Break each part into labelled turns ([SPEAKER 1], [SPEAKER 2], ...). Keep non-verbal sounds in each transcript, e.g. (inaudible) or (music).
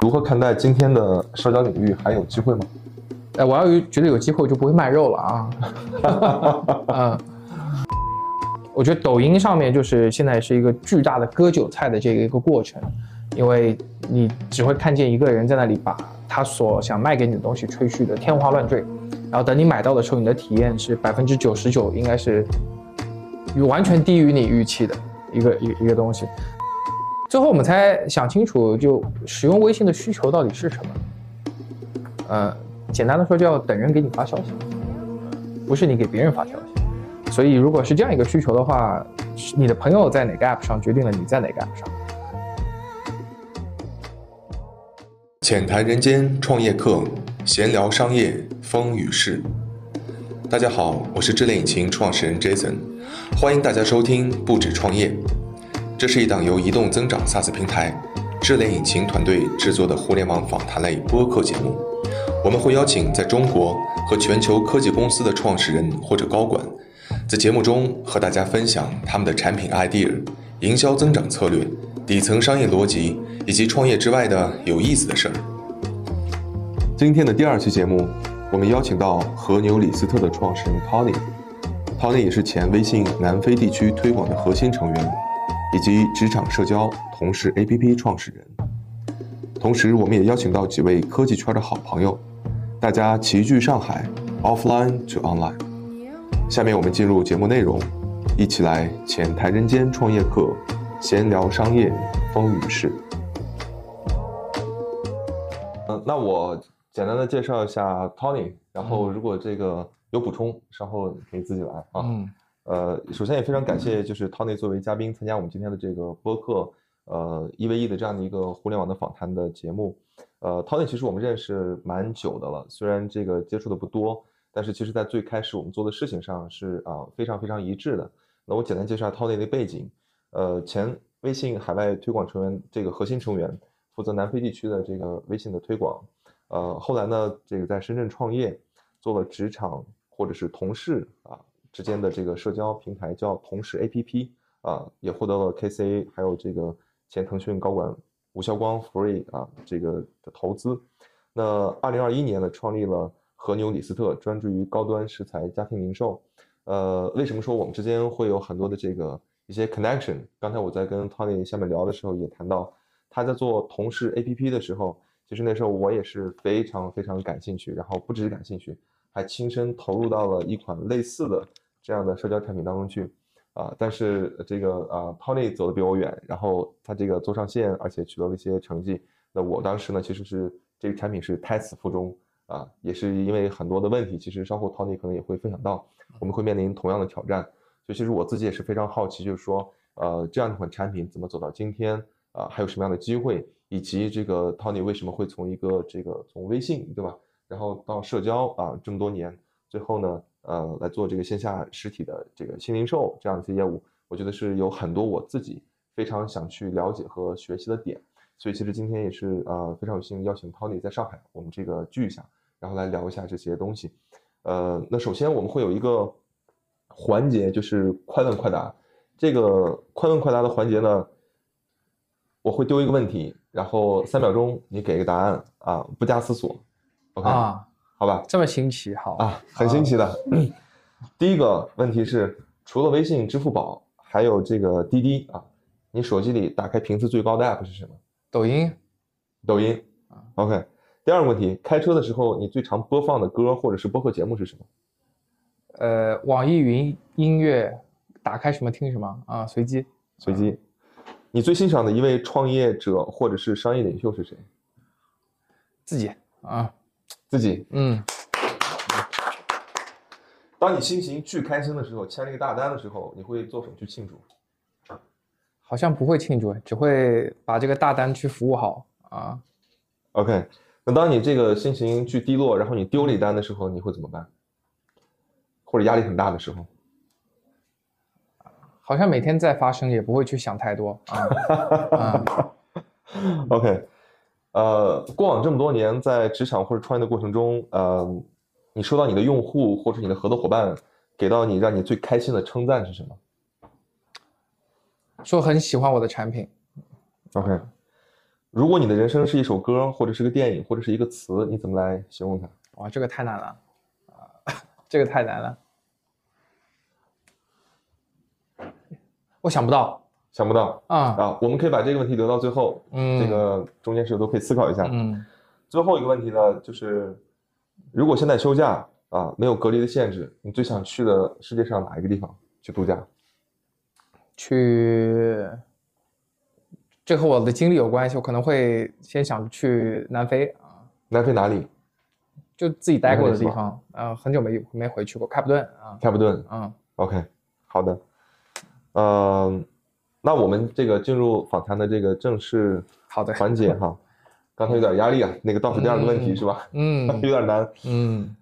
[SPEAKER 1] 如何看待今天的社交领域还有机会吗？
[SPEAKER 2] 哎，我要有觉得有机会，我就不会卖肉了啊。(laughs) 嗯，我觉得抖音上面就是现在是一个巨大的割韭菜的这个一个过程，因为你只会看见一个人在那里把他所想卖给你的东西吹嘘的天花乱坠，然后等你买到的时候，你的体验是百分之九十九应该是完全低于你预期的一个一一个东西。最后我们才想清楚，就使用微信的需求到底是什么？呃，简单的说，就要等人给你发消息，不是你给别人发消息。所以，如果是这样一个需求的话，你的朋友在哪个 app 上，决定了你在哪个 app 上。
[SPEAKER 3] 浅谈人间创业课，闲聊商业风雨事。大家好，我是智联引擎创始人 Jason，欢迎大家收听不止创业。这是一档由移动增长 SaaS 平台智联引擎团队制作的互联网访谈类播客节目。我们会邀请在中国和全球科技公司的创始人或者高管，在节目中和大家分享他们的产品 idea、营销增长策略、底层商业逻辑以及创业之外的有意思的事儿。
[SPEAKER 1] 今天的第二期节目，我们邀请到和牛李斯特的创始人 Tony。Tony 也是前微信南非地区推广的核心成员。以及职场社交同事 APP 创始人，同时我们也邀请到几位科技圈的好朋友，大家齐聚上海，offline to online。下面我们进入节目内容，一起来浅谈人间创业课，闲聊商业风雨事。嗯，那我简单的介绍一下 Tony，然后如果这个有补充，稍后可以自己来啊。嗯。呃，首先也非常感谢，就是 Tony 作为嘉宾参加我们今天的这个播客，呃，一 v 一的这样的一个互联网的访谈的节目。呃，Tony 其实我们认识蛮久的了，虽然这个接触的不多，但是其实在最开始我们做的事情上是啊非常非常一致的。那我简单介绍 Tony 的背景，呃，前微信海外推广成员，这个核心成员，负责南非地区的这个微信的推广。呃，后来呢，这个在深圳创业，做了职场或者是同事啊。之间的这个社交平台叫同事 APP 啊，也获得了 KCA 还有这个前腾讯高管吴晓光 Free 啊这个的投资。那二零二一年呢，创立了和牛李斯特，专注于高端食材家庭零售。呃，为什么说我们之间会有很多的这个一些 connection？刚才我在跟 Tony 下面聊的时候也谈到，他在做同事 APP 的时候，其实那时候我也是非常非常感兴趣，然后不只是感兴趣，还亲身投入到了一款类似的。这样的社交产品当中去，啊，但是这个啊，Tony 走的比我远，然后他这个做上线，而且取得了一些成绩。那我当时呢，其实是这个产品是胎死腹中啊，也是因为很多的问题。其实稍后 Tony 可能也会分享到，我们会面临同样的挑战。所以其实我自己也是非常好奇，就是说，呃，这样一款产品怎么走到今天啊？还有什么样的机会？以及这个 Tony 为什么会从一个这个从微信对吧，然后到社交啊这么多年，最后呢？呃，来做这个线下实体的这个新零售这样一些业务，我觉得是有很多我自己非常想去了解和学习的点，所以其实今天也是呃非常有幸邀请 Tony 在上海，我们这个聚一下，然后来聊一下这些东西。呃，那首先我们会有一个环节，就是快问快答。这个快问快答的环节呢，我会丢一个问题，然后三秒钟你给一个答案啊，不加思索。OK。好吧，
[SPEAKER 2] 这么新奇，好
[SPEAKER 1] 啊，很新奇的。(clears throat) 第一个问题是，除了微信、支付宝，还有这个滴滴啊，你手机里打开频次最高的 app 是什么？
[SPEAKER 2] 抖音，
[SPEAKER 1] 抖音啊。OK。第二个问题，开车的时候你最常播放的歌或者是播客节目是什么？
[SPEAKER 2] 呃，网易云音乐，打开什么听什么啊，随机，
[SPEAKER 1] 随机。你最欣赏的一位创业者或者是商业领袖是谁？
[SPEAKER 2] 自己啊。
[SPEAKER 1] 自己，
[SPEAKER 2] 嗯，
[SPEAKER 1] 当你心情巨开心的时候，签了一个大单的时候，你会做什么去庆祝？
[SPEAKER 2] 好像不会庆祝，只会把这个大单去服务好啊。
[SPEAKER 1] OK，那当你这个心情巨低落，然后你丢了一单的时候，你会怎么办？或者压力很大的时候？
[SPEAKER 2] 好像每天在发生，也不会去想太多啊。(laughs)
[SPEAKER 1] OK。呃，过往这么多年在职场或者创业的过程中，呃，你收到你的用户或者你的合作伙伴给到你让你最开心的称赞是什么？
[SPEAKER 2] 说很喜欢我的产品。
[SPEAKER 1] OK，如果你的人生是一首歌，或者是个电影，或者是一个词，你怎么来形容它？
[SPEAKER 2] 哇，这个太难了啊，这个太难了，我想不到，
[SPEAKER 1] 想不到
[SPEAKER 2] 啊
[SPEAKER 1] 啊！我们可以把这个问题留到最后，嗯，这个中间是都可以思考一下。嗯，最后一个问题呢，就是如果现在休假啊，没有隔离的限制，你最想去的世界上哪一个地方去度假？
[SPEAKER 2] 去。这和我的经历有关系，我可能会先想去南非啊。
[SPEAKER 1] 南非哪里？
[SPEAKER 2] 就自己待过的地方，呃，很久没没回去过。开普敦啊。
[SPEAKER 1] 开普敦，嗯，OK，好的，呃，那我们这个进入访谈的这个正式
[SPEAKER 2] 好的
[SPEAKER 1] 环节哈。(laughs) 刚才有点压力啊，那个倒数第二个问题是吧？嗯，(laughs) 有点难。嗯，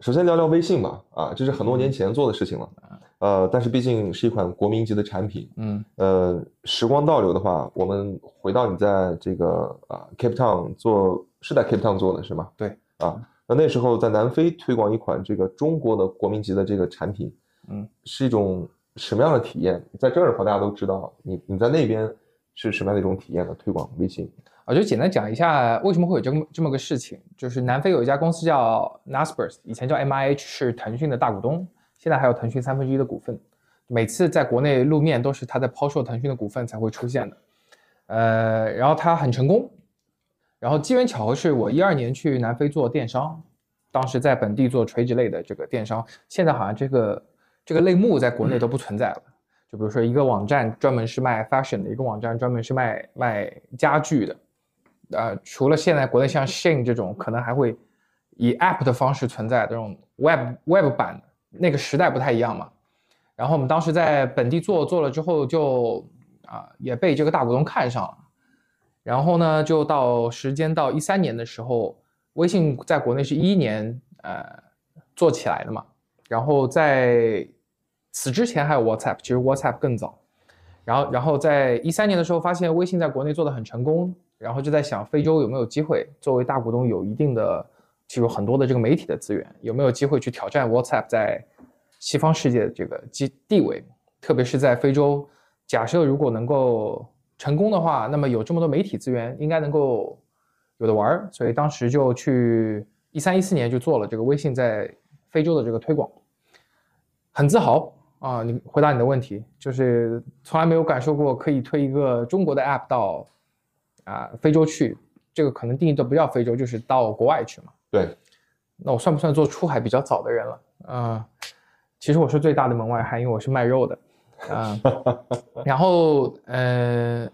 [SPEAKER 1] 首先聊聊微信吧，啊，这是很多年前做的事情了。呃，但是毕竟是一款国民级的产品，嗯，呃，时光倒流的话，我们回到你在这个啊 Cape Town 做，是在 Cape Town 做的是吗？
[SPEAKER 2] 对，
[SPEAKER 1] 啊，那那时候在南非推广一款这个中国的国民级的这个产品，嗯，是一种什么样的体验？在这儿的话，大家都知道，你你在那边是什么样的一种体验呢？推广微信，
[SPEAKER 2] 我就简单讲一下为什么会有这么这么个事情，就是南非有一家公司叫 Naspers，以前叫 MIH，是腾讯的大股东。现在还有腾讯三分之一的股份，每次在国内露面都是他在抛售腾讯的股份才会出现的，呃，然后他很成功，然后机缘巧合是我一二年去南非做电商，当时在本地做垂直类的这个电商，现在好像这个这个类目在国内都不存在了，就比如说一个网站专门是卖 fashion 的，一个网站专门是卖卖家具的，呃，除了现在国内像 Shein 这种可能还会以 app 的方式存在这种 web web 版。那个时代不太一样嘛，然后我们当时在本地做做了之后，就啊也被这个大股东看上了，然后呢，就到时间到一三年的时候，微信在国内是一一年呃做起来的嘛，然后在此之前还有 WhatsApp，其实 WhatsApp 更早，然后然后在一三年的时候发现微信在国内做的很成功，然后就在想非洲有没有机会，作为大股东有一定的。其实很多的这个媒体的资源，有没有机会去挑战 WhatsApp 在西方世界的这个地地位？特别是在非洲，假设如果能够成功的话，那么有这么多媒体资源，应该能够有的玩儿。所以当时就去一三一四年就做了这个微信在非洲的这个推广，很自豪啊！你回答你的问题，就是从来没有感受过可以推一个中国的 App 到啊非洲去，这个可能定义的不叫非洲，就是到国外去嘛。
[SPEAKER 1] 对，
[SPEAKER 2] 那我算不算做出海比较早的人了？嗯，其实我是最大的门外汉，因为我是卖肉的，啊，(laughs) 然后呃，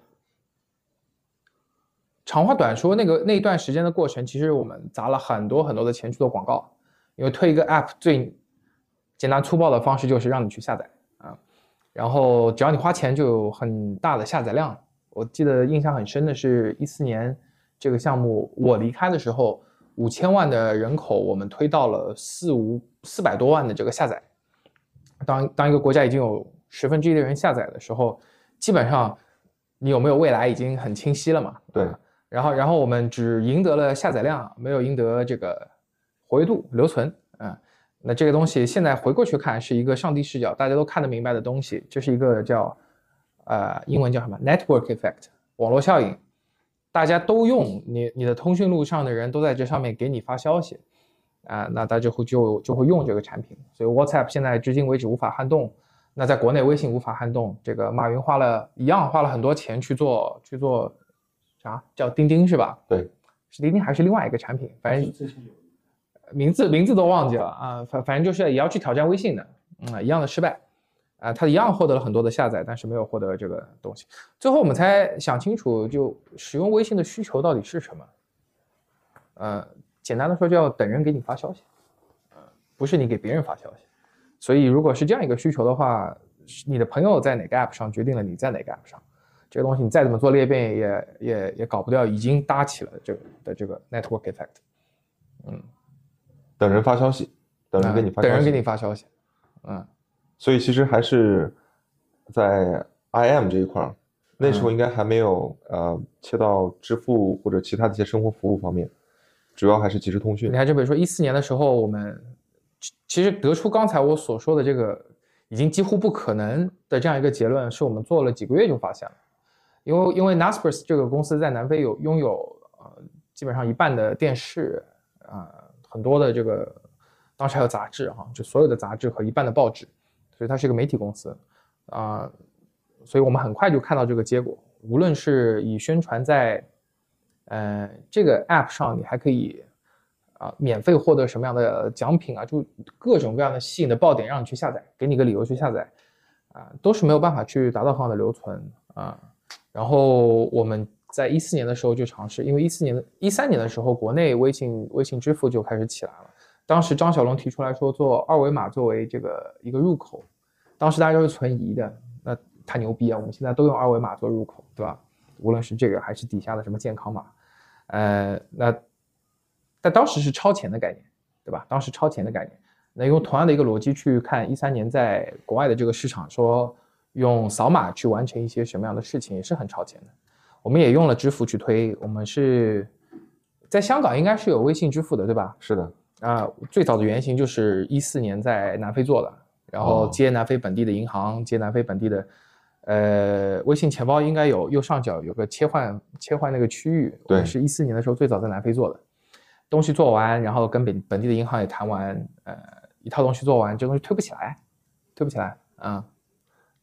[SPEAKER 2] 长话短说，那个那一段时间的过程，其实我们砸了很多很多的钱去做广告，因为推一个 app 最简单粗暴的方式就是让你去下载啊，然后只要你花钱就有很大的下载量。我记得印象很深的是一四年这个项目我离开的时候。五千万的人口，我们推到了四五四百多万的这个下载。当当一个国家已经有十分之一的人下载的时候，基本上你有没有未来已经很清晰了嘛？
[SPEAKER 1] 对。
[SPEAKER 2] 然后然后我们只赢得了下载量，没有赢得这个活跃度、留存。嗯，那这个东西现在回过去看是一个上帝视角，大家都看得明白的东西。这是一个叫呃英文叫什么 network effect 网络效应。大家都用你，你的通讯录上的人都在这上面给你发消息，啊，那大家就会就就会用这个产品。所以 WhatsApp 现在至今为止无法撼动，那在国内微信无法撼动。这个马云花了一样花了很多钱去做去做，啥叫钉钉是吧？
[SPEAKER 1] 对，
[SPEAKER 2] 是钉钉还是另外一个产品？反正名字名字都忘记了啊，反反正就是也要去挑战微信的，嗯，一样的失败。啊，他一样获得了很多的下载，但是没有获得这个东西。最后我们才想清楚，就使用微信的需求到底是什么？呃，简单的说，就要等人给你发消息，呃，不是你给别人发消息。所以，如果是这样一个需求的话，你的朋友在哪个 app 上，决定了你在哪个 app 上。这个东西你再怎么做裂变，也也也搞不掉已经搭起了这个的这个 network effect。
[SPEAKER 1] 嗯，等人发消息，等人给你发，
[SPEAKER 2] 等人给你发消息，嗯。
[SPEAKER 1] 所以其实还是在 IM 这一块儿，那时候应该还没有呃切到支付或者其他的一些生活服务方面，主要还是即时通讯。
[SPEAKER 2] 你看，就比如说一四年的时候，我们其实得出刚才我所说的这个已经几乎不可能的这样一个结论，是我们做了几个月就发现了。因为因为 Naspers 这个公司在南非有拥有呃基本上一半的电视啊，很多的这个当时还有杂志哈，就所有的杂志和一半的报纸，所以它是一个媒体公司啊，所以我们很快就看到这个结果，无论是以宣传在呃这个 App 上，你还可以。啊，免费获得什么样的奖品啊？就各种各样的吸引的爆点，让你去下载，给你个理由去下载，啊，都是没有办法去达到很好的留存啊。然后我们在一四年的时候就尝试，因为一四年的一三年的时候，国内微信微信支付就开始起来了。当时张小龙提出来说，做二维码作为这个一个入口，当时大家都是存疑的，那太牛逼啊！我们现在都用二维码做入口，对吧？无论是这个还是底下的什么健康码，呃，那。但当时是超前的概念，对吧？当时超前的概念，那用同样的一个逻辑去看一三年在国外的这个市场，说用扫码去完成一些什么样的事情，也是很超前的。我们也用了支付去推，我们是在香港应该是有微信支付的，对吧？
[SPEAKER 1] 是的，
[SPEAKER 2] 啊，最早的原型就是一四年在南非做的，然后接南非本地的银行，接南非本地的，呃，微信钱包应该有右上角有个切换切换那个区域，
[SPEAKER 1] 对，
[SPEAKER 2] 是一四年的时候最早在南非做的。东西做完，然后跟本本地的银行也谈完，呃，一套东西做完，这东西推不起来，推不起来，啊。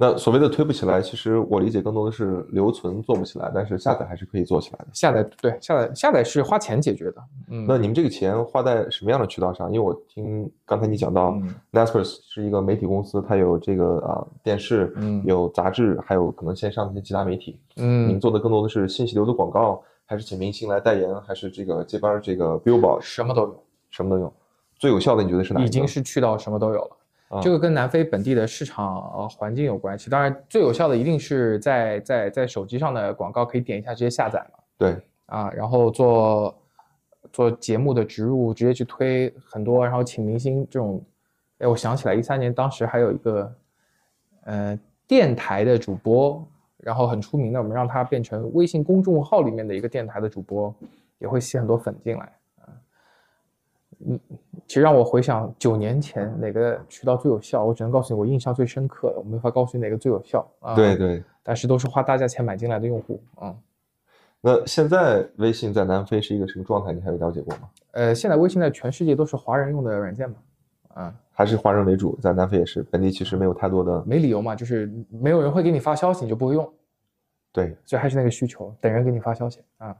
[SPEAKER 1] 那所谓的推不起来，其实我理解更多的是留存做不起来，但是下载还是可以做起来的。
[SPEAKER 2] 下载对，下载下载是花钱解决的。嗯，
[SPEAKER 1] 那你们这个钱花在什么样的渠道上？因为我听刚才你讲到，Naspers 是一个媒体公司，它有这个啊电视，嗯，有杂志，还有可能线上的一些其他媒体。嗯，你们做的更多的是信息流的广告。还是请明星来代言，还是这个接班这个 Billboard，
[SPEAKER 2] 什么都有，
[SPEAKER 1] 什么都有。最有效的你觉得是哪？
[SPEAKER 2] 已经是去到什么都有了。这个跟南非本地的市场环境有关系。当然，最有效的一定是在在在手机上的广告，可以点一下直接下载了。
[SPEAKER 1] 对
[SPEAKER 2] 啊，然后做做节目的植入，直接去推很多，然后请明星这种。哎，我想起来，一三年当时还有一个呃电台的主播。然后很出名的，我们让他变成微信公众号里面的一个电台的主播，也会吸很多粉进来啊。嗯，其实让我回想九年前哪个渠道最有效，我只能告诉你我印象最深刻的，我没法告诉你哪个最有效啊。
[SPEAKER 1] 对对，
[SPEAKER 2] 但是都是花大价钱买进来的用户啊。
[SPEAKER 1] 那现在微信在南非是一个什么状态？你还有了解过吗？
[SPEAKER 2] 呃，现在微信在全世界都是华人用的软件嘛？啊。
[SPEAKER 1] 还是华人为主，在南非也是，本地其实没有太多的，
[SPEAKER 2] 没理由嘛，就是没有人会给你发消息，你就不会用，
[SPEAKER 1] 对，
[SPEAKER 2] 所以还是那个需求，等人给你发消息啊。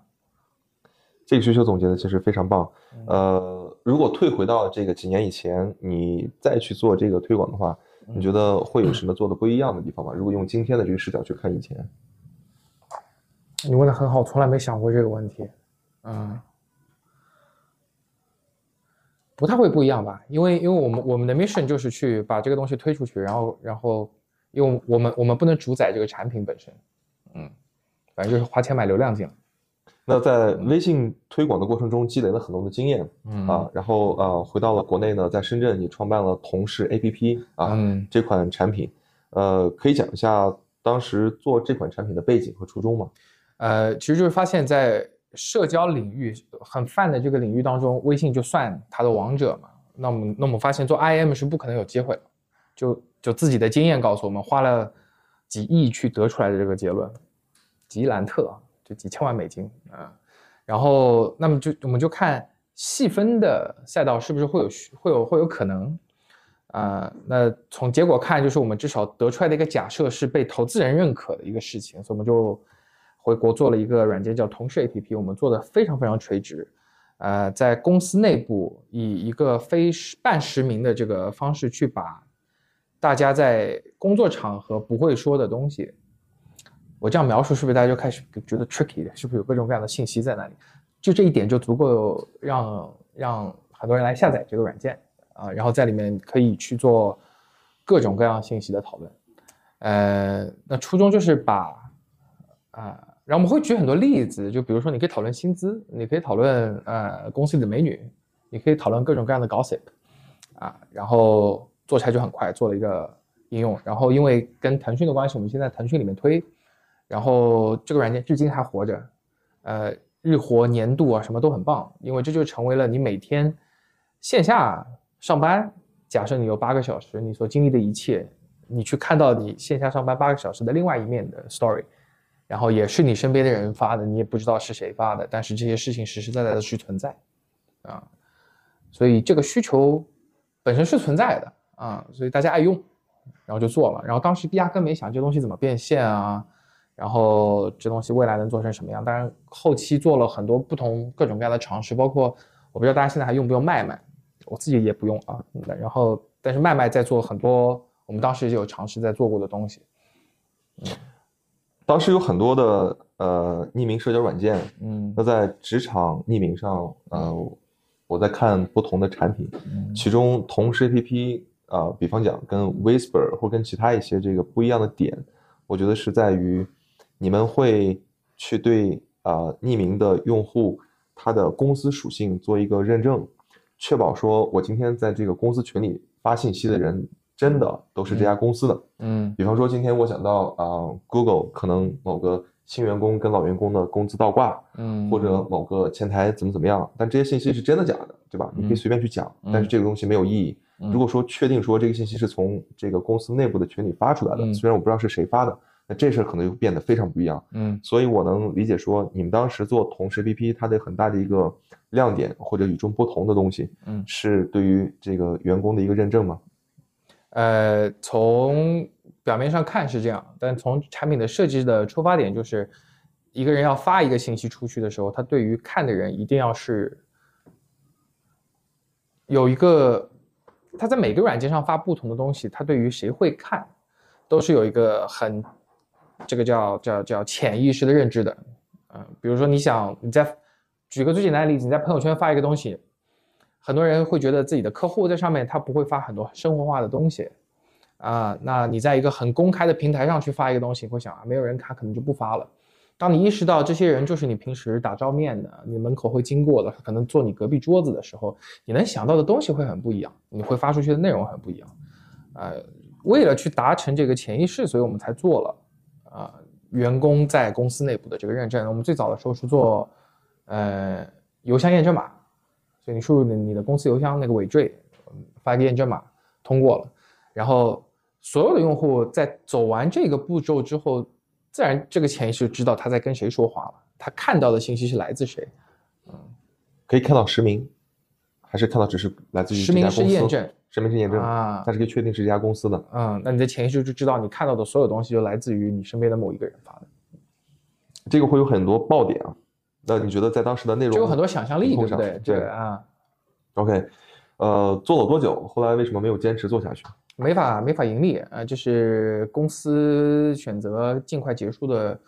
[SPEAKER 1] 这个需求总结的其实非常棒。呃，如果退回到这个几年以前，你再去做这个推广的话，你觉得会有什么做的不一样的地方吗？如果用今天的这个视角去看以前，
[SPEAKER 2] 你问的很好，从来没想过这个问题，嗯。不太会不一样吧，因为因为我们我们的 mission 就是去把这个东西推出去，然后然后，因为我们我们不能主宰这个产品本身，嗯，反正就是花钱买流量进来。
[SPEAKER 1] 那在微信推广的过程中积累了很多的经验，嗯啊，然后呃回到了国内呢，在深圳也创办了同事 APP 啊这款产品，呃，可以讲一下当时做这款产品的背景和初衷吗？
[SPEAKER 2] 呃，其实就是发现，在社交领域很泛的这个领域当中，微信就算它的王者嘛。那我们那我们发现做 IM 是不可能有机会的，就就自己的经验告诉我们，花了几亿去得出来的这个结论，吉兰特就几千万美金啊。然后那么就我们就看细分的赛道是不是会有会有会有可能啊。那从结果看，就是我们至少得出来的一个假设是被投资人认可的一个事情，所以我们就。回国做了一个软件叫同事 APP，我们做的非常非常垂直，呃，在公司内部以一个非实半实名的这个方式去把大家在工作场合不会说的东西，我这样描述是不是大家就开始觉得 tricky？是不是有各种各样的信息在那里？就这一点就足够让让很多人来下载这个软件啊，然后在里面可以去做各种各样信息的讨论。呃，那初衷就是把啊。然后我们会举很多例子，就比如说，你可以讨论薪资，你可以讨论呃公司里的美女，你可以讨论各种各样的 gossip，啊，然后做起来就很快，做了一个应用。然后因为跟腾讯的关系，我们现在腾讯里面推，然后这个软件至今还活着，呃，日活、年度啊什么都很棒，因为这就成为了你每天线下上班，假设你有八个小时，你所经历的一切，你去看到你线下上班八个小时的另外一面的 story。然后也是你身边的人发的，你也不知道是谁发的，但是这些事情实实在在的去存在，啊，所以这个需求本身是存在的啊，所以大家爱用，然后就做了，然后当时压根没想这东西怎么变现啊，然后这东西未来能做成什么样，当然后期做了很多不同各种各样的尝试，包括我不知道大家现在还用不用麦麦，我自己也不用啊，然后但是麦麦在做很多我们当时就有尝试在做过的东西，
[SPEAKER 1] 嗯。当时有很多的呃匿名社交软件，
[SPEAKER 2] 嗯，
[SPEAKER 1] 那在职场匿名上，呃，我在看不同的产品，其中同时 APP 啊，比方讲跟 Whisper 或跟其他一些这个不一样的点，我觉得是在于你们会去对啊匿名的用户他的公司属性做一个认证，确保说我今天在这个公司群里发信息的人。真的都是这家公司的，
[SPEAKER 2] 嗯，
[SPEAKER 1] 比方说今天我想到啊，Google 可能某个新员工跟老员工的工资倒挂，
[SPEAKER 2] 嗯，
[SPEAKER 1] 或者某个前台怎么怎么样，但这些信息是真的假的，对吧？你可以随便去讲，但是这个东西没有意义。如果说确定说这个信息是从这个公司内部的群里发出来的，虽然我不知道是谁发的，那这事儿可能就变得非常不一样。
[SPEAKER 2] 嗯，
[SPEAKER 1] 所以我能理解说你们当时做同时 BP，它的很大的一个亮点或者与众不同的东西，
[SPEAKER 2] 嗯，
[SPEAKER 1] 是对于这个员工的一个认证吗？
[SPEAKER 2] 呃，从表面上看是这样，但从产品的设计的出发点就是，一个人要发一个信息出去的时候，他对于看的人一定要是有一个，他在每个软件上发不同的东西，他对于谁会看，都是有一个很这个叫叫叫潜意识的认知的。嗯，比如说你想你在举个最简单的例子，你在朋友圈发一个东西。很多人会觉得自己的客户在上面，他不会发很多生活化的东西，啊，那你在一个很公开的平台上去发一个东西，会想啊，没有人看，可能就不发了。当你意识到这些人就是你平时打照面的，你门口会经过的，可能坐你隔壁桌子的时候，你能想到的东西会很不一样，你会发出去的内容很不一样。呃，为了去达成这个潜意识，所以我们才做了啊，员工在公司内部的这个认证。我们最早的时候是做呃邮箱验证码。所以你输入你你的公司邮箱那个尾缀，发一个验证码，通过了，然后所有的用户在走完这个步骤之后，自然这个潜意识知道他在跟谁说话了，他看到的信息是来自谁，
[SPEAKER 1] 嗯，可以看到实名，还是看到只是来自于
[SPEAKER 2] 实名是验证，
[SPEAKER 1] 实名是验证
[SPEAKER 2] 啊，
[SPEAKER 1] 但是可以确定是这家公司的，
[SPEAKER 2] 嗯，那你的潜意识就知道你看到的所有东西就来自于你身边的某一个人发的，
[SPEAKER 1] 这个会有很多爆点啊。那你觉得在当时的内容
[SPEAKER 2] 就有很多想象力，对不对？
[SPEAKER 1] 对
[SPEAKER 2] 啊。
[SPEAKER 1] OK，呃，做了多久？后来为什么没有坚持做下去？
[SPEAKER 2] 没法没法盈利啊，就是公司选择尽快结束的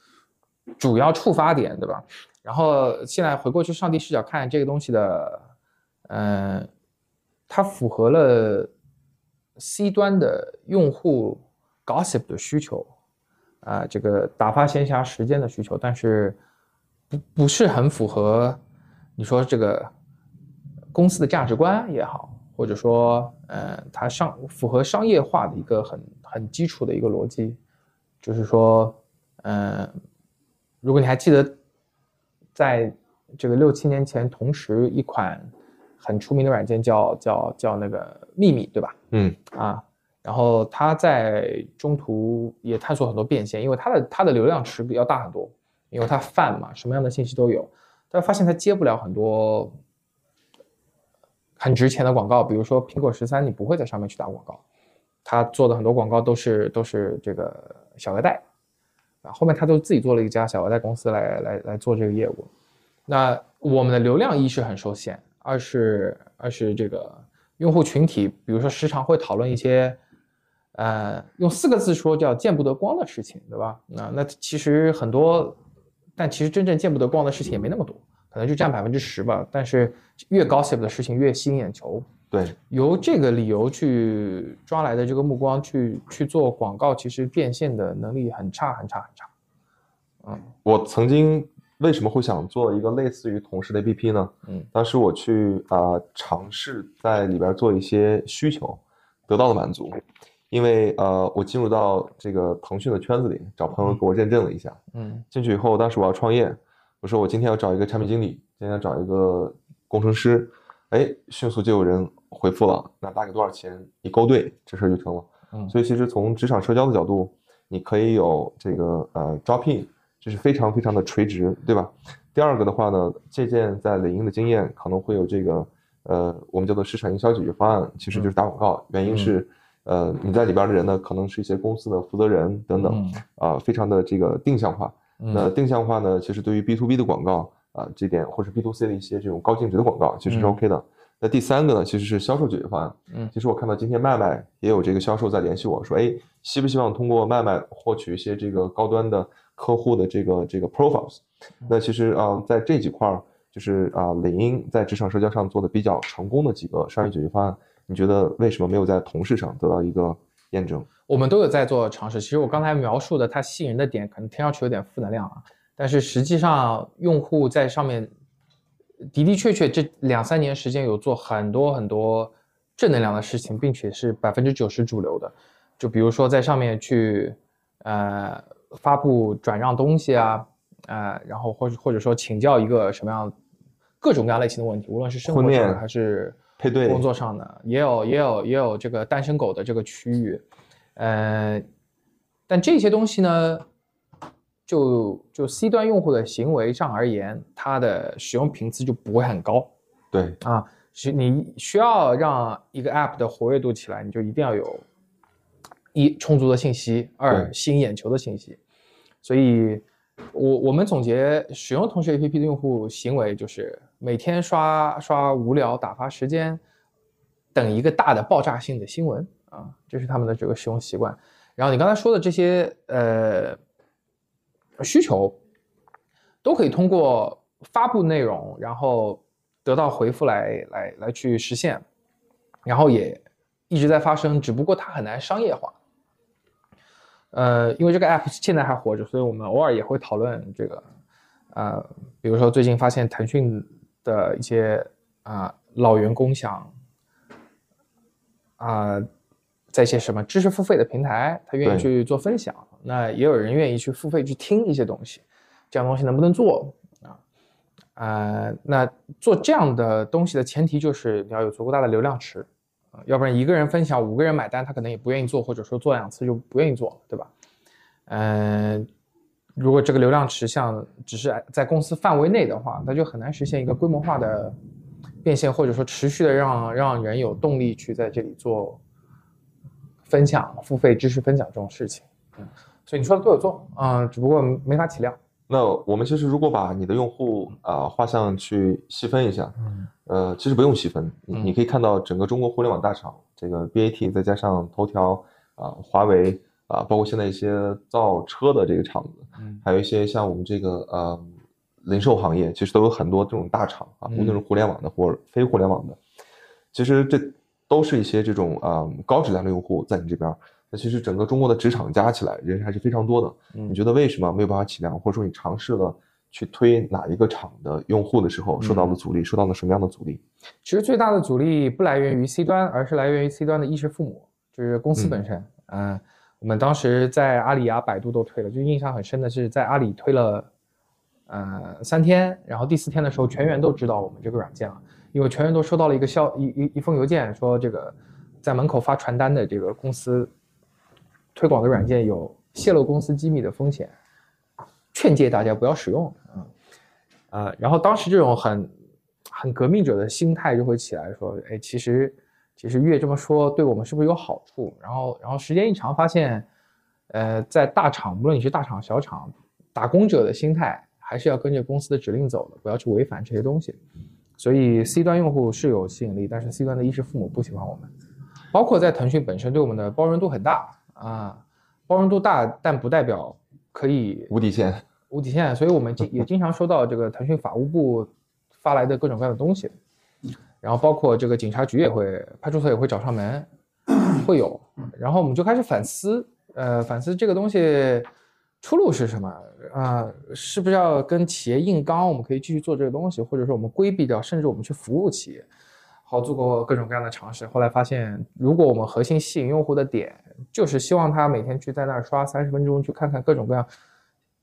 [SPEAKER 2] 主要触发点，对吧？然后现在回过去上帝视角看这个东西的，嗯，它符合了 C 端的用户 gossip 的需求，啊，这个打发闲暇时间的需求，但是。不不是很符合，你说这个公司的价值观也好，或者说，呃，它商符合商业化的一个很很基础的一个逻辑，就是说，嗯，如果你还记得，在这个六七年前，同时一款很出名的软件叫叫叫那个秘密，对吧？
[SPEAKER 1] 嗯
[SPEAKER 2] 啊，然后它在中途也探索很多变现，因为它的它的流量池比较大很多。因为它泛嘛，什么样的信息都有，但发现它接不了很多很值钱的广告，比如说苹果十三，你不会在上面去打广告，他做的很多广告都是都是这个小额贷，啊，后面他都自己做了一家小额贷公司来来来做这个业务，那我们的流量一是很受限，二是二是这个用户群体，比如说时常会讨论一些。呃，用四个字说叫见不得光的事情，对吧？那那其实很多。但其实真正见不得光的事情也没那么多，可能就占百分之十吧。但是越高 s i p 的事情越吸引眼球。
[SPEAKER 1] 对，
[SPEAKER 2] 由这个理由去抓来的这个目光去去做广告，其实变现的能力很差很差很差。嗯，
[SPEAKER 1] 我曾经为什么会想做一个类似于同事的 APP 呢？
[SPEAKER 2] 嗯，
[SPEAKER 1] 当时我去啊尝试在里边做一些需求，得到了满足。因为呃，我进入到这个腾讯的圈子里，找朋友给我认证了一下。
[SPEAKER 2] 嗯，
[SPEAKER 1] 进去以后，当时我要创业，我说我今天要找一个产品经理，今天要找一个工程师，哎，迅速就有人回复了，那大概多少钱？一勾兑，这事儿就成了。
[SPEAKER 2] 嗯，
[SPEAKER 1] 所以其实从职场社交的角度，你可以有这个呃招聘，这是非常非常的垂直，对吧？第二个的话呢，借鉴在领英的经验，可能会有这个呃，我们叫做市场营销解决方案，其实就是打广告。原因是，呃，你在里边的人呢，可能是一些公司的负责人等等，啊，非常的这个定向化。那定向化呢，其实对于 B to B 的广告啊，这点或是 B to C 的一些这种高净值的广告，其实是 OK 的。那第三个呢，其实是销售解决方案。嗯，其实我看到今天麦麦也有这个销售在联系我说，哎，希不希望通过麦麦获取一些这个高端的客户的这个这个 profiles？那其实啊，在这几块儿，就是啊，领英在职场社交上做的比较成功的几个商业解决方案，你觉得为什么没有在同事上得到一个验证？
[SPEAKER 2] 我们都有在做尝试。其实我刚才描述的它吸引人的点，可能听上去有点负能量啊，但是实际上用户在上面。的的确确，这两三年时间有做很多很多正能量的事情，并且是百分之九十主流的。就比如说在上面去，呃，发布转让东西啊，呃，然后或者或者说请教一个什么样各种各样类型的问题，无论是生活上的还是
[SPEAKER 1] 配对
[SPEAKER 2] 工作上的，也有也有也有这个单身狗的这个区域，呃，但这些东西呢？就就 C 端用户的行为上而言，它的使用频次就不会很高。
[SPEAKER 1] 对
[SPEAKER 2] 啊，是你需要让一个 App 的活跃度起来，你就一定要有一充足的信息，二吸引眼球的信息。所以，我我们总结使用同学 APP 的用户行为，就是每天刷刷无聊打发时间，等一个大的爆炸性的新闻啊，这是他们的这个使用习惯。然后你刚才说的这些，呃。需求都可以通过发布内容，然后得到回复来来来去实现，然后也一直在发生，只不过它很难商业化。呃，因为这个 app 现在还活着，所以我们偶尔也会讨论这个。呃，比如说最近发现腾讯的一些啊老员工想啊在一些什么知识付费的平台，他愿意去做分享。那也有人愿意去付费去听一些东西，这样东西能不能做啊？呃，那做这样的东西的前提就是你要有足够大的流量池啊，要不然一个人分享五个人买单，他可能也不愿意做，或者说做两次就不愿意做，对吧？嗯，如果这个流量池像只是在公司范围内的话，那就很难实现一个规模化的变现，或者说持续的让让人有动力去在这里做分享、付费知识分享这种事情，嗯。所以你说的都有做啊，只不过没法体量。
[SPEAKER 1] 那我们其实如果把你的用户啊画像去细分一下，嗯，呃，其实不用细分，你你可以看到整个中国互联网大厂，这个 BAT 再加上头条啊、华为啊，包括现在一些造车的这个厂子，嗯，还有一些像我们这个呃零售行业，其实都有很多这种大厂啊，无论是互联网的或者非互联网的，其实这都是一些这种啊高质量的用户在你这边。那其实整个中国的职场加起来人还是非常多的。你觉得为什么没有办法起量？或者说你尝试了去推哪一个厂的用户的时候，受到了阻力？受到了什么样的阻力？
[SPEAKER 2] 其实最大的阻力不来源于 C 端，而是来源于 C 端的衣食父母，就是公司本身。嗯，我们当时在阿里啊、百度都推了，就印象很深的是在阿里推了，呃，三天，然后第四天的时候，全员都知道我们这个软件了，因为全员都收到了一个消一一一封邮件，说这个在门口发传单的这个公司。推广的软件有泄露公司机密的风险，劝诫大家不要使用。啊，啊，然后当时这种很很革命者的心态就会起来，说，哎，其实其实越这么说，对我们是不是有好处？然后然后时间一长，发现，呃，在大厂，无论你是大厂小厂，打工者的心态还是要跟着公司的指令走的，不要去违反这些东西。所以 C 端用户是有吸引力，但是 C 端的衣食父母不喜欢我们，包括在腾讯本身对我们的包容度很大。啊，包容度大，但不代表可以
[SPEAKER 1] 无底线。
[SPEAKER 2] 无底线，所以我们经 (laughs) 也经常收到这个腾讯法务部发来的各种各样的东西，然后包括这个警察局也会，派出所也会找上门，会有。然后我们就开始反思，呃，反思这个东西出路是什么啊？是不是要跟企业硬刚？我们可以继续做这个东西，或者说我们规避掉，甚至我们去服务企业。好，做过各种各样的尝试，后来发现，如果我们核心吸引用户的点就是希望他每天去在那儿刷三十分钟，去看看各种各样，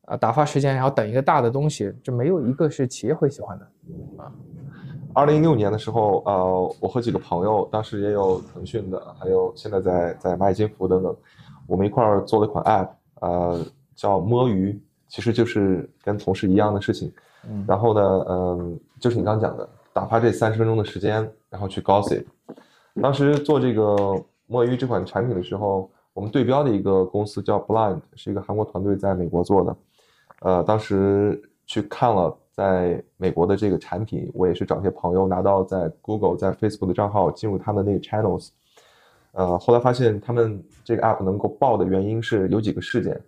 [SPEAKER 2] 啊，打发时间，然后等一个大的东西，这没有一个是企业会喜欢的，啊。
[SPEAKER 1] 二零一六年的时候，呃，我和几个朋友，当时也有腾讯的，还有现在在在蚂蚁金服等等，我们一块儿做了一款 App，呃，叫摸鱼，其实就是跟同事一样的事情。嗯，然后呢，嗯，就是你刚讲的，打发这三十分钟的时间，然后去 gossip。当时做这个墨鱼这款产品的时候，我们对标的一个公司叫 Blind，是一个韩国团队在美国做的。呃，当时去看了在美国的这个产品，我也是找些朋友拿到在 Google、在 Facebook 的账号，进入他们那个 channels。呃，后来发现他们这个 app 能够爆的原因是有几个事件，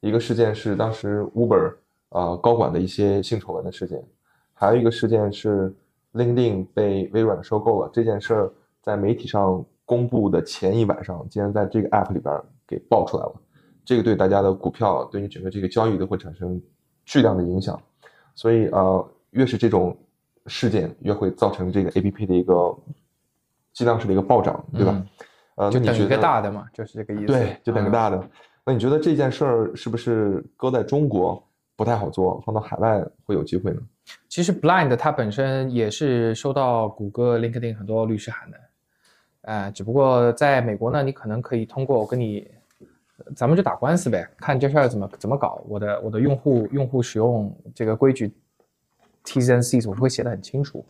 [SPEAKER 1] 一个事件是当时 Uber 呃高管的一些性丑闻的事件，还有一个事件是 LinkedIn 被微软收购了这件事儿。在媒体上公布的前一晚上，竟然在这个 app 里边给爆出来了，这个对大家的股票，对你整个这个交易都会产生巨量的影响。所以呃，越是这种事件，越会造成这个 app 的一个计量式的一个暴涨，对吧？
[SPEAKER 2] 呃，就等一个大的嘛，就是这个意思。
[SPEAKER 1] 对，就等个大的。那你觉得这件事儿是不是搁在中国不太好做，放到海外会有机会呢？
[SPEAKER 2] 其实 Blind 它本身也是收到谷歌、LinkedIn 很多律师函的。哎，只不过在美国呢，你可能可以通过我跟你，咱们就打官司呗，看这事儿怎么怎么搞。我的我的用户用户使用这个规矩，T's and C's 我会写的很清楚。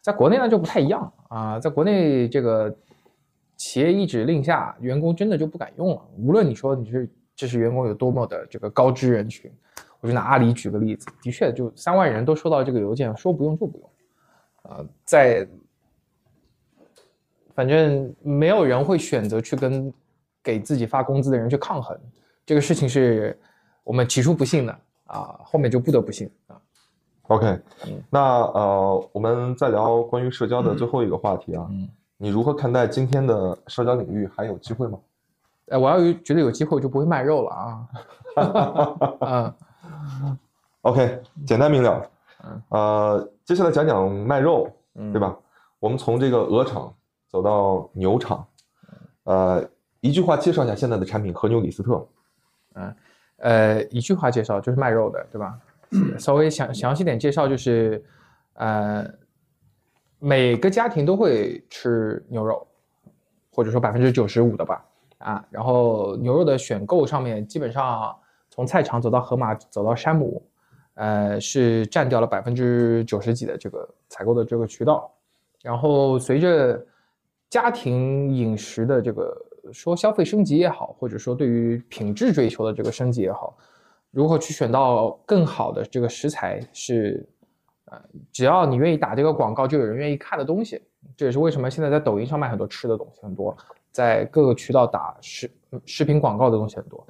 [SPEAKER 2] 在国内呢就不太一样啊，在国内这个企业一指令下，员工真的就不敢用了。无论你说你是这是员工有多么的这个高知人群，我就拿阿里举个例子，的确就三万人都收到这个邮件，说不用就不用。呃，在反正没有人会选择去跟给自己发工资的人去抗衡，这个事情是我们起初不信的啊，后面就不得不信啊。
[SPEAKER 1] OK，那呃，我们再聊关于社交的最后一个话题啊，你如何看待今天的社交领域还有机会吗？
[SPEAKER 2] 哎，我要有觉得有机会，我就不会卖肉了啊。(laughs) (laughs)
[SPEAKER 1] 嗯 OK，简单明了。呃，接下来讲讲卖肉，对吧？我们从这个鹅厂。走到牛场，呃，一句话介绍一下现在的产品和牛李斯特。
[SPEAKER 2] 嗯，呃，一句话介绍就是卖肉的，对吧？(clears throat) 稍微详详细点介绍就是，呃，每个家庭都会吃牛肉，或者说百分之九十五的吧。啊，然后牛肉的选购上面，基本上从菜场走到盒马，走到山姆，呃，是占掉了百分之九十几的这个采购的这个渠道。然后随着家庭饮食的这个说消费升级也好，或者说对于品质追求的这个升级也好，如何去选到更好的这个食材是，呃，只要你愿意打这个广告，就有人愿意看的东西。这也是为什么现在在抖音上卖很多吃的东西很多，在各个渠道打视视频广告的东西很多，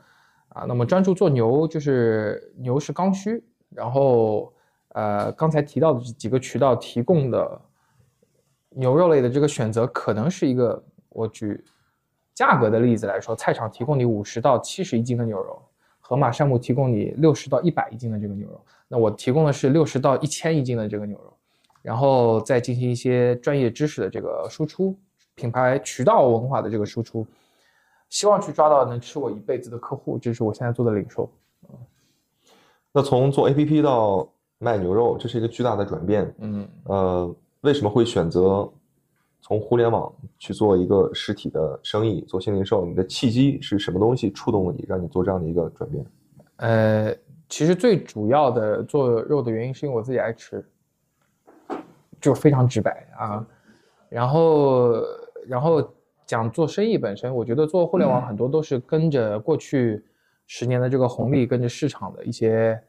[SPEAKER 2] 啊，那么专注做牛就是牛是刚需，然后呃刚才提到的几个渠道提供的。牛肉类的这个选择可能是一个，我举价格的例子来说，菜场提供你五十到七十一斤的牛肉，盒马山姆提供你六十到一百一斤的这个牛肉，那我提供的是六十到一千一斤的这个牛肉，然后再进行一些专业知识的这个输出，品牌渠道文化的这个输出，希望去抓到能吃我一辈子的客户，这是我现在做的零售。
[SPEAKER 1] 那从做 APP 到卖牛肉，这是一个巨大的转变。嗯，呃。为什么会选择从互联网去做一个实体的生意，做新零售？你的契机是什么东西触动了你，让你做这样的一个转变？
[SPEAKER 2] 呃，其实最主要的做肉的原因是因为我自己爱吃，就非常直白啊。然后，然后讲做生意本身，我觉得做互联网很多都是跟着过去十年的这个红利，跟着市场的一些。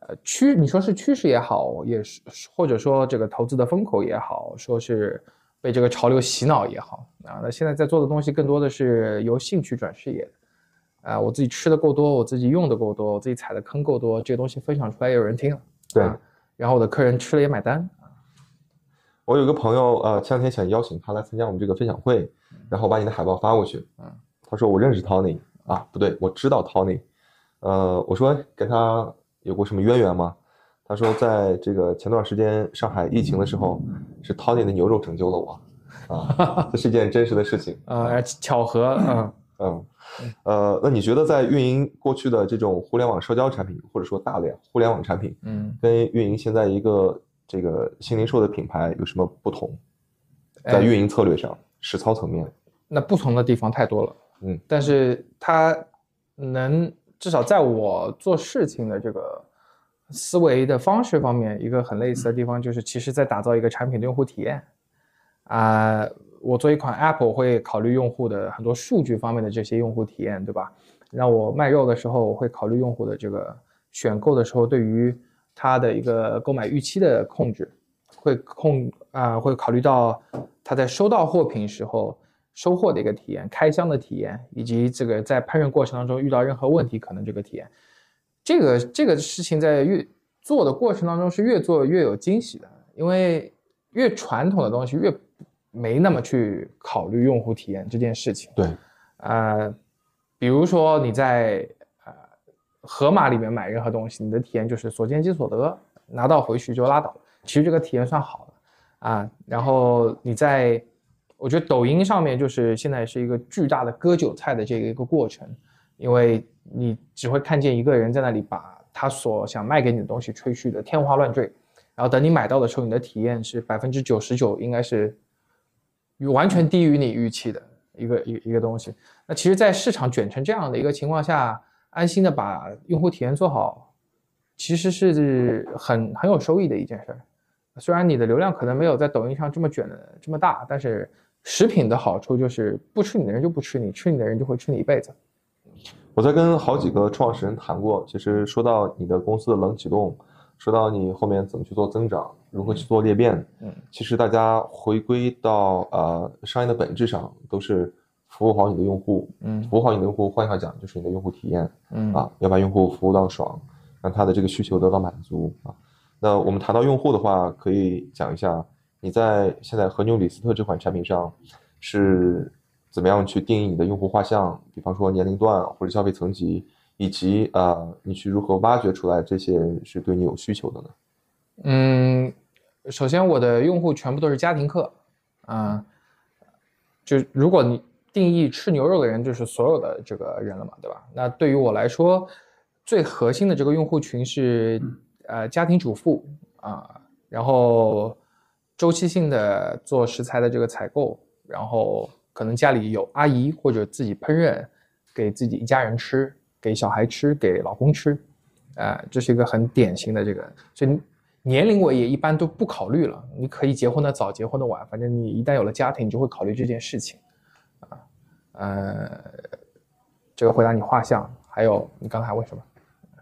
[SPEAKER 2] 呃，趋你说是趋势也好，也是或者说这个投资的风口也好，说是被这个潮流洗脑也好啊。那现在在做的东西更多的是由兴趣转事业，啊，我自己吃的够多，我自己用的够多，我自己踩的坑够多，这个东西分享出来也有人听，
[SPEAKER 1] 对，
[SPEAKER 2] 然后我的客人吃了也买单。
[SPEAKER 1] 我有个朋友，呃，前两天想邀请他来参加我们这个分享会，然后把你的海报发过去，嗯，他说我认识 Tony 啊，不对，我知道 Tony，呃，我说跟他。有过什么渊源吗？他说，在这个前段时间上海疫情的时候，是 Tony 的牛肉拯救了我，啊，这是一件真实的事情 (laughs)
[SPEAKER 2] 啊，巧合，嗯
[SPEAKER 1] 嗯，呃，那你觉得在运营过去的这种互联网社交产品，或者说大量互联网产品，嗯，跟运营现在一个这个新零售的品牌有什么不同？在运营策略上，实操层面，
[SPEAKER 2] 那不同的地方太多了，嗯，但是它能。至少在我做事情的这个思维的方式方面，一个很类似的地方就是，其实在打造一个产品的用户体验啊。我做一款 App，我会考虑用户的很多数据方面的这些用户体验，对吧？那我卖肉的时候，我会考虑用户的这个选购的时候对于他的一个购买预期的控制，会控啊，会考虑到他在收到货品时候收货的一个体验、开箱的体验，以及这个在烹饪过程当中遇到任何问题可能这个体验。这个这个事情在越做的过程当中是越做越有惊喜的，因为越传统的东西越没那么去考虑用户体验这件事情。
[SPEAKER 1] 对，
[SPEAKER 2] 呃，比如说你在。盒马里面买任何东西，你的体验就是所见即所得，拿到回去就拉倒。其实这个体验算好的啊。然后你在，我觉得抖音上面就是现在是一个巨大的割韭菜的这个一个过程，因为你只会看见一个人在那里把他所想卖给你的东西吹嘘的天花乱坠，然后等你买到的时候，你的体验是百分之九十九应该是完全低于你预期的一个一一个东西。那其实，在市场卷成这样的一个情况下。安心的把用户体验做好，其实是很很有收益的一件事儿。虽然你的流量可能没有在抖音上这么卷的这么大，但是食品的好处就是不吃你的人就不吃你，吃你的人就会吃你一辈子。
[SPEAKER 1] 我在跟好几个创始人谈过，其实说到你的公司的冷启动，说到你后面怎么去做增长，如何去做裂变，嗯，其实大家回归到呃商业的本质上都是。服务好你的用户，嗯，服务好你的用户，换句话讲就是你的用户体验，嗯啊，要把用户服务到爽，让他的这个需求得到满足啊。那我们谈到用户的话，可以讲一下你在现在和牛李斯特这款产品上是怎么样去定义你的用户画像，比方说年龄段或者消费层级，以及啊，你去如何挖掘出来这些是对你有需求的呢？
[SPEAKER 2] 嗯，首先我的用户全部都是家庭客，啊，就如果你。定义吃牛肉的人就是所有的这个人了嘛，对吧？那对于我来说，最核心的这个用户群是呃家庭主妇啊，然后周期性的做食材的这个采购，然后可能家里有阿姨或者自己烹饪给自己一家人吃，给小孩吃，给老公吃，啊，这是一个很典型的这个，所以年龄我也一般都不考虑了，你可以结婚的早，结婚的晚，反正你一旦有了家庭，你就会考虑这件事情。呃，这个回答你画像，还有你刚才问什么？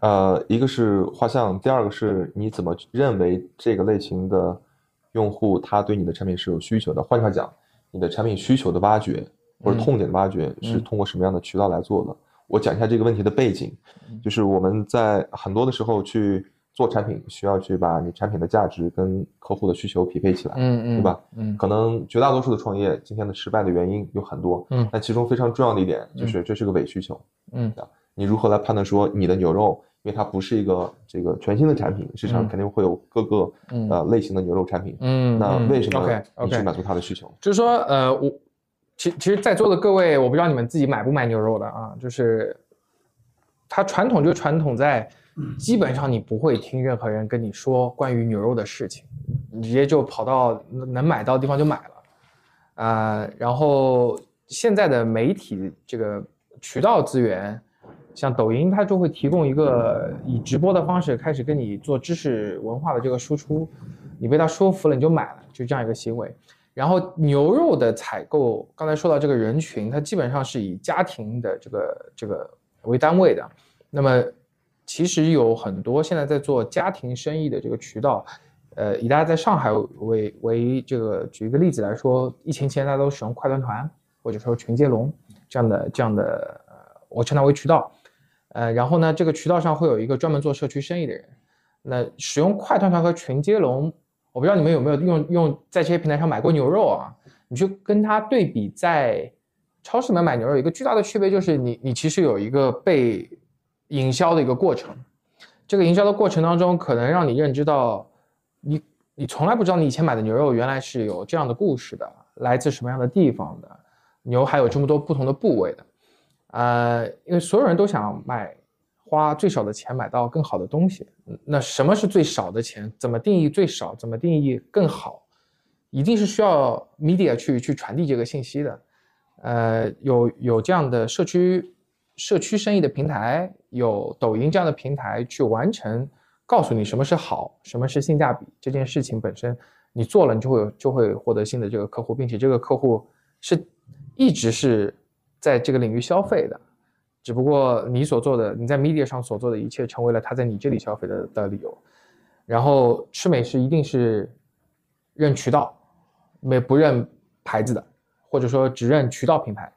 [SPEAKER 1] 呃，一个是画像，第二个是你怎么认为这个类型的用户他对你的产品是有需求的？换句话讲，你的产品需求的挖掘或者痛点的挖掘是通过什么样的渠道来做的？我讲一下这个问题的背景，就是我们在很多的时候去。做产品需要去把你产品的价值跟客户的需求匹配起来，嗯嗯，对吧？嗯，可能绝大多数的创业今天的失败的原因有很多，嗯，但其中非常重要的一点就是这是个伪需求，嗯，你如何来判断说你的牛肉，因为它不是一个这个全新的产品，市场肯定会有各个呃类型的牛肉产品，嗯，那为什么你去满足他的需求？
[SPEAKER 2] 就是说，呃，我其其实，在座的各位，我不知道你们自己买不买牛肉的啊，就是它传统就传统在。基本上你不会听任何人跟你说关于牛肉的事情，你直接就跑到能买到的地方就买了，啊，然后现在的媒体这个渠道资源，像抖音，它就会提供一个以直播的方式开始跟你做知识文化的这个输出，你被他说服了你就买了，就这样一个行为。然后牛肉的采购，刚才说到这个人群，它基本上是以家庭的这个这个为单位的，那么。其实有很多现在在做家庭生意的这个渠道，呃，以大家在上海为为这个举一个例子来说，疫情前大家都使用快团团或者说群接龙这样的这样的，我称它为渠道，呃，然后呢，这个渠道上会有一个专门做社区生意的人，那使用快团团和群接龙，我不知道你们有没有用用在这些平台上买过牛肉啊？你去跟它对比，在超市里面买牛肉，一个巨大的区别就是你你其实有一个被。营销的一个过程，这个营销的过程当中，可能让你认知到，你你从来不知道你以前买的牛肉原来是有这样的故事的，来自什么样的地方的，牛还有这么多不同的部位的，呃，因为所有人都想买，花最少的钱买到更好的东西，那什么是最少的钱？怎么定义最少？怎么定义更好？一定是需要 media 去去传递这个信息的，呃，有有这样的社区。社区生意的平台，有抖音这样的平台去完成，告诉你什么是好，什么是性价比这件事情本身，你做了，你就会就会获得新的这个客户，并且这个客户是一直是在这个领域消费的，只不过你所做的，你在 media 上所做的一切，成为了他在你这里消费的的理由。然后吃美食一定是认渠道，没不认牌子的，或者说只认渠道品牌。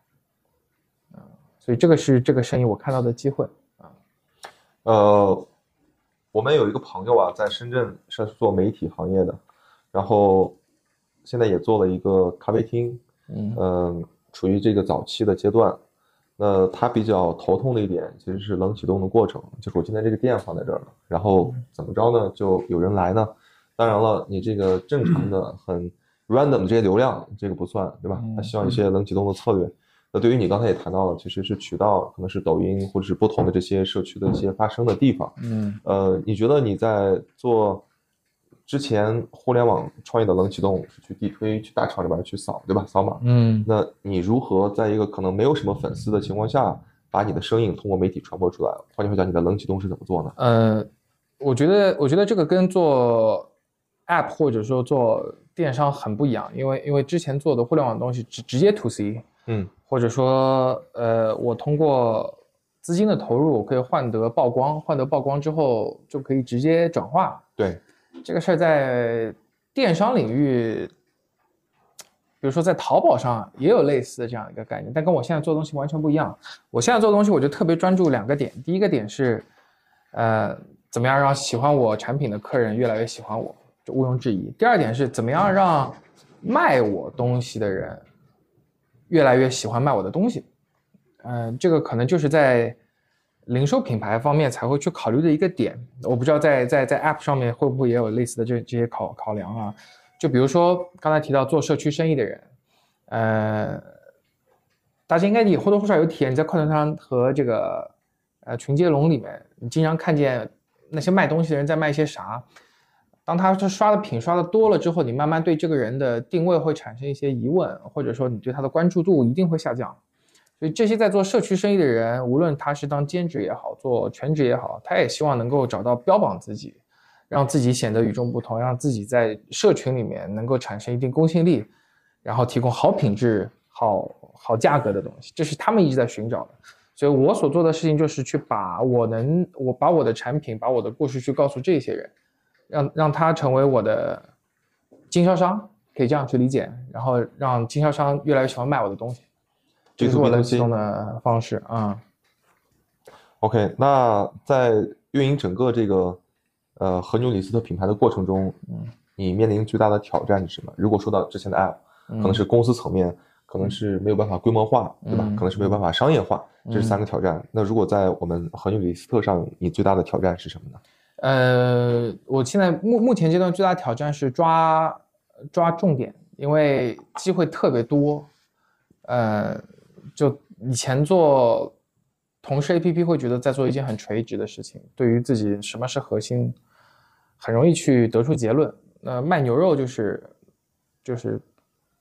[SPEAKER 2] 所以这个是这个生意我看到的机会啊，
[SPEAKER 1] 呃，我们有一个朋友啊，在深圳是做媒体行业的，然后现在也做了一个咖啡厅，嗯，处于这个早期的阶段。那他比较头痛的一点其实是冷启动的过程，就是我今天这个店放在这儿了，然后怎么着呢？就有人来呢？当然了，你这个正常的很 random 这些流量这个不算，对吧？他希望一些冷启动的策略。那对于你刚才也谈到了，其实是渠道，可能是抖音或者是不同的这些社区的一些发生的地方。嗯，呃，你觉得你在做之前互联网创业的冷启动是去地推去大厂里边去扫，对吧？扫码。嗯，那你如何在一个可能没有什么粉丝的情况下，把你的声音通过媒体传播出来？换句话讲，你的冷启动是怎么做呢？
[SPEAKER 2] 呃，我觉得，我觉得这个跟做 app 或者说做电商很不一样，因为因为之前做的互联网东西直直接 to C。嗯。或者说，呃，我通过资金的投入可以换得曝光，换得曝光之后就可以直接转化。
[SPEAKER 1] 对，
[SPEAKER 2] 这个事儿在电商领域，比如说在淘宝上也有类似的这样一个概念，但跟我现在做东西完全不一样。我现在做东西，我就特别专注两个点。第一个点是，呃，怎么样让喜欢我产品的客人越来越喜欢我，这毋庸置疑。第二点是怎么样让卖我东西的人。越来越喜欢卖我的东西，嗯，这个可能就是在零售品牌方面才会去考虑的一个点。我不知道在在在 App 上面会不会也有类似的这这些考考量啊？就比如说刚才提到做社区生意的人，呃，大家应该也或多或少有体验，在快团商和这个呃群接龙里面，你经常看见那些卖东西的人在卖一些啥。当他是刷的品刷的多了之后，你慢慢对这个人的定位会产生一些疑问，或者说你对他的关注度一定会下降。所以这些在做社区生意的人，无论他是当兼职也好，做全职也好，他也希望能够找到标榜自己，让自己显得与众不同，让自己在社群里面能够产生一定公信力，然后提供好品质、好好价格的东西，这是他们一直在寻找的。所以我所做的事情就是去把我能，我把我的产品，把我的故事去告诉这些人。让让他成为我的经销商，可以这样去理解，然后让经销商越来越喜欢卖我的东西，这是我的启动的方式啊。
[SPEAKER 1] OK，那在运营整个这个呃和牛李斯特品牌的过程中，嗯，你面临最大的挑战是什么？如果说到之前的 App，可能是公司层面，可能是没有办法规模化，对吧？可能是没有办法商业化，这是三个挑战。那如果在我们和牛李斯特上，你最大的挑战是什么呢？
[SPEAKER 2] 呃，我现在目目前阶段最大挑战是抓抓重点，因为机会特别多。呃，就以前做同事 APP 会觉得在做一件很垂直的事情，对于自己什么是核心，很容易去得出结论。那卖牛肉就是就是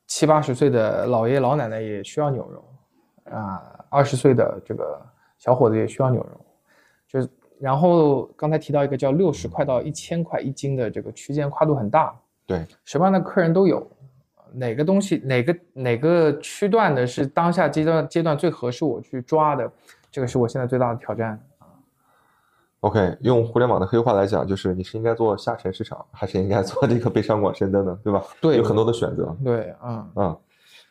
[SPEAKER 2] 七八十岁的老爷老奶奶也需要牛肉啊，二十岁的这个小伙子也需要牛肉，就是。然后刚才提到一个叫六十块到一千块一斤的这个区间跨度很大，
[SPEAKER 1] 对，
[SPEAKER 2] 什么样的客人都有，哪个东西哪个哪个区段的是当下阶段阶段最合适我去抓的，这个是我现在最大的挑战啊。
[SPEAKER 1] OK，用互联网的黑话来讲，就是你是应该做下沉市场，还是应该做这个北上广深的呢？对吧？
[SPEAKER 2] 对，
[SPEAKER 1] 有很多的选择。
[SPEAKER 2] 对，嗯
[SPEAKER 1] 嗯，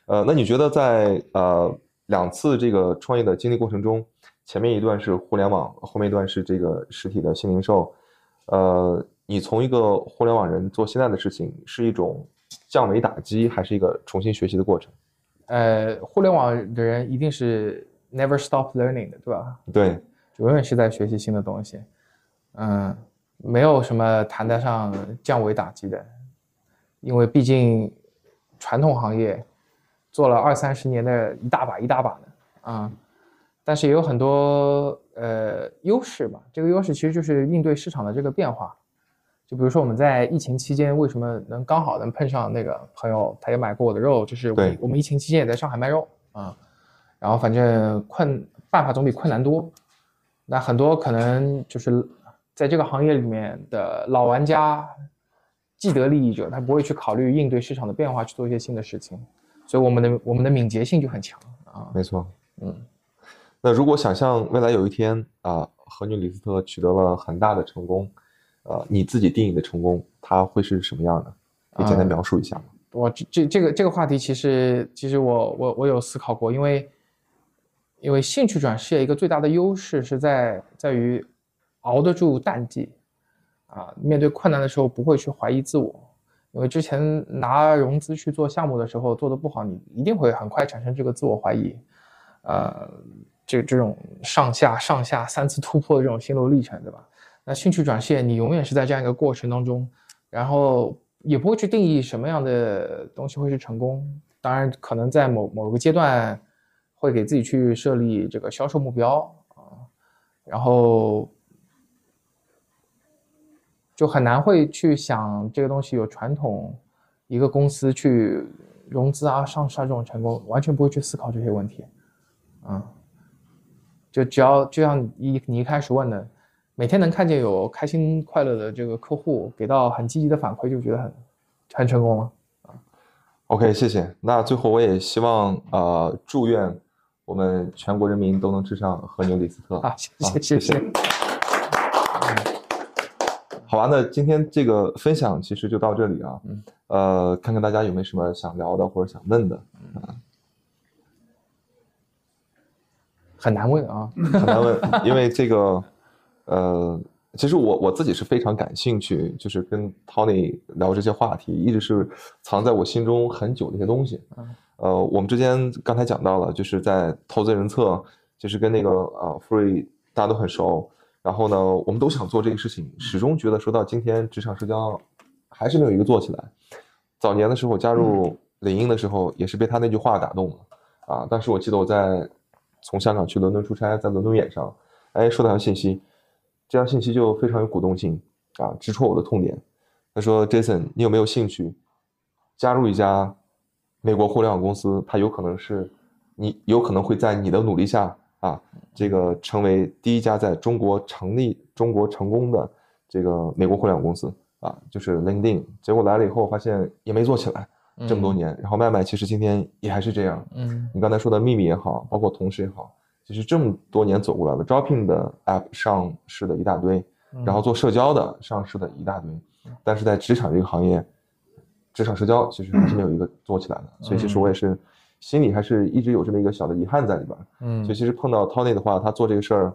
[SPEAKER 1] 呃，那你觉得在呃两次这个创业的经历过程中？前面一段是互联网，后面一段是这个实体的新零售。呃，你从一个互联网人做现在的事情，是一种降维打击，还是一个重新学习的过程？
[SPEAKER 2] 呃，互联网的人一定是 never stop learning 的，对吧？
[SPEAKER 1] 对，
[SPEAKER 2] 永远是在学习新的东西。嗯，没有什么谈得上降维打击的，因为毕竟传统行业做了二三十年的一大把一大把的啊。但是也有很多呃优势吧，这个优势其实就是应对市场的这个变化。就比如说我们在疫情期间为什么能刚好能碰上那个朋友，他也买过我的肉，就是我们疫情期间也在上海卖肉啊。然后反正困办法总比困难多。那很多可能就是在这个行业里面的老玩家、既得利益者，他不会去考虑应对市场的变化，去做一些新的事情。所以我们的我们的敏捷性就很强啊。
[SPEAKER 1] 没错，嗯。那如果想象未来有一天啊，和牛李斯特取得了很大的成功，呃，你自己定义的成功，它会是什么样的？可以简单描述一下吗？
[SPEAKER 2] 我这这这个这个话题，其实其实我我我有思考过，因为因为兴趣转事业一个最大的优势是在在于熬得住淡季，啊，面对困难的时候不会去怀疑自我，因为之前拿融资去做项目的时候做的不好，你一定会很快产生这个自我怀疑，呃。这这种上下上下三次突破的这种心路历程，对吧？那兴趣转线，你永远是在这样一个过程当中，然后也不会去定义什么样的东西会是成功。当然，可能在某某个阶段，会给自己去设立这个销售目标啊，然后就很难会去想这个东西有传统一个公司去融资啊、上市啊这种成功，完全不会去思考这些问题，啊。就只要就像一你一开始问的，每天能看见有开心快乐的这个客户给到很积极的反馈，就觉得很很成功了啊。
[SPEAKER 1] OK，谢谢。那最后我也希望呃祝愿我们全国人民都能吃上和牛李斯特
[SPEAKER 2] 啊，谢谢谢谢。
[SPEAKER 1] 好吧，那今天这个分享其实就到这里啊。嗯。呃，看看大家有没有什么想聊的或者想问的啊。
[SPEAKER 2] 很难问啊，
[SPEAKER 1] 很难问，(laughs) 因为这个，呃，其实我我自己是非常感兴趣，就是跟 Tony 聊这些话题，一直是藏在我心中很久的一些东西。呃，我们之间刚才讲到了，就是在投资人侧，就是跟那个呃 Free 大家都很熟，然后呢，我们都想做这个事情，始终觉得说到今天职场社交还是没有一个做起来。早年的时候加入领英的时候，也是被他那句话打动了啊。当时我记得我在。从香港去伦敦出差，在伦敦演上，哎，收到条信息，这条信息就非常有鼓动性啊，直戳我的痛点。他说：“Jason，你有没有兴趣加入一家美国互联网公司？它有可能是你有可能会在你的努力下啊，这个成为第一家在中国成立、中国成功的这个美国互联网公司啊，就是 LinkedIn。结果来了以后，发现也没做起来。”这么多年，然后麦麦其实今天也还是这样。嗯，你刚才说的秘密也好，包括同事也好，其实这么多年走过来了，招聘的 app 上市的一大堆，然后做社交的上市的一大堆，但是在职场这个行业，职场社交其实还是没有一个 (clears throat) 做起来的。所以其实我也是心里还是一直有这么一个小的遗憾在里边。嗯，所以其实碰到 Tony 的话，他做这个事儿，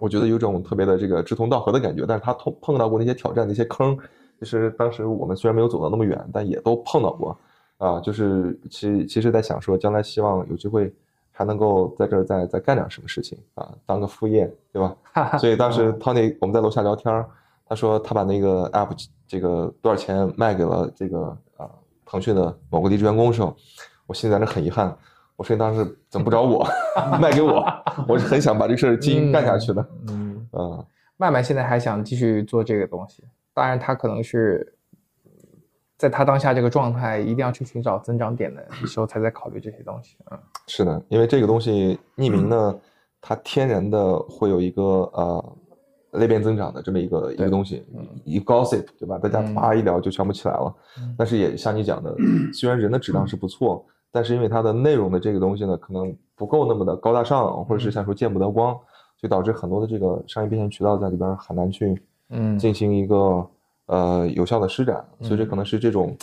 [SPEAKER 1] 我觉得有种特别的这个志同道合的感觉。但是他碰碰到过那些挑战、那些坑。其实当时我们虽然没有走到那么远，但也都碰到过，啊，就是其其实，在想说将来希望有机会还能够在这儿再再干点什么事情啊，当个副业，对吧？(laughs) 所以当时 (laughs) Tony 我们在楼下聊天，他说他把那个 app 这个多少钱卖给了这个啊腾讯的某个离职员工的时候，我心里在那很遗憾，我说你当时怎么不找我 (laughs) 卖给我？我是很想把这事儿经营干下去的。嗯
[SPEAKER 2] 嗯，慢慢现在还想继续做这个东西。当然，他可能是在他当下这个状态，一定要去寻找增长点的 (clears throat) 时候，才在考虑这些东西。嗯，
[SPEAKER 1] 是的，因为这个东西匿名呢，它天然的会有一个呃裂变增长的这么一个一个东西，一 gossip 对吧？大家啪一聊就全部起来了。但是也像你讲的，(clears throat) 虽然人的质量是不错，但是因为它的内容的这个东西呢，可能不够那么的高大上，或者是像说见不得光，就导致很多的这个商业变现渠道在里边很难去。嗯，进行一个呃有效的施展，所以这可能是这种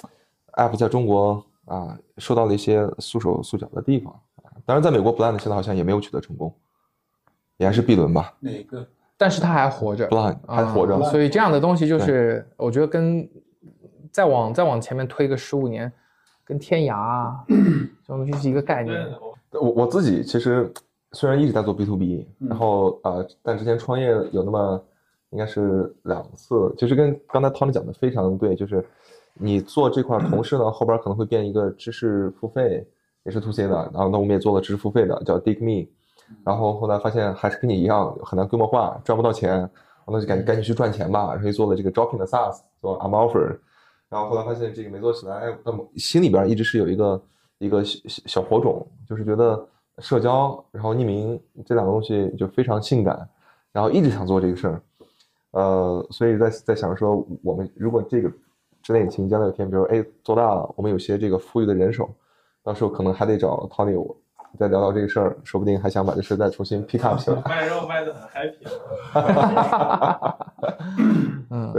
[SPEAKER 1] app 在中国啊受到了一些束手束脚的地方。当然，在美国，Blind 现在好像也没有取得成功，也还是 B 轮吧？
[SPEAKER 4] 哪个？
[SPEAKER 2] 但是他还活着
[SPEAKER 1] ，Blind 还活着。
[SPEAKER 2] 所以这样的东西就是，我觉得跟再往再往前面推个十五年，跟天涯 (clears throat) 这种东西是一个概念。
[SPEAKER 1] 我我自己其实虽然一直在做 B to B，然后呃，但之前创业有那么。应该是两次，其实跟刚才 Tony 讲的非常对，就是你做这块同时呢，后边可能会变一个知识付费，也是 to C 的，然后那我们也做了知识付费的，叫 Dig Me，然后后来发现还是跟你一样很难规模化，赚不到钱，那就赶紧赶紧去赚钱吧，然后又做了这个招聘的 SaaS，做 I'm Offer，然后后来发现这个没做起来，那么心里边一直是有一个一个小小火种，就是觉得社交，然后匿名这两个东西就非常性感，然后一直想做这个事儿，呃，所以在在想说，我们如果这个智能引擎将来有天，比如哎做大了，我们有些这个富裕的人手，到时候可能还得找 Tony 我再聊聊这个事儿，说不定还想把这事再重新 pick up 起来。(laughs)
[SPEAKER 4] 卖肉卖的很 happy。(laughs)
[SPEAKER 2] 嗯。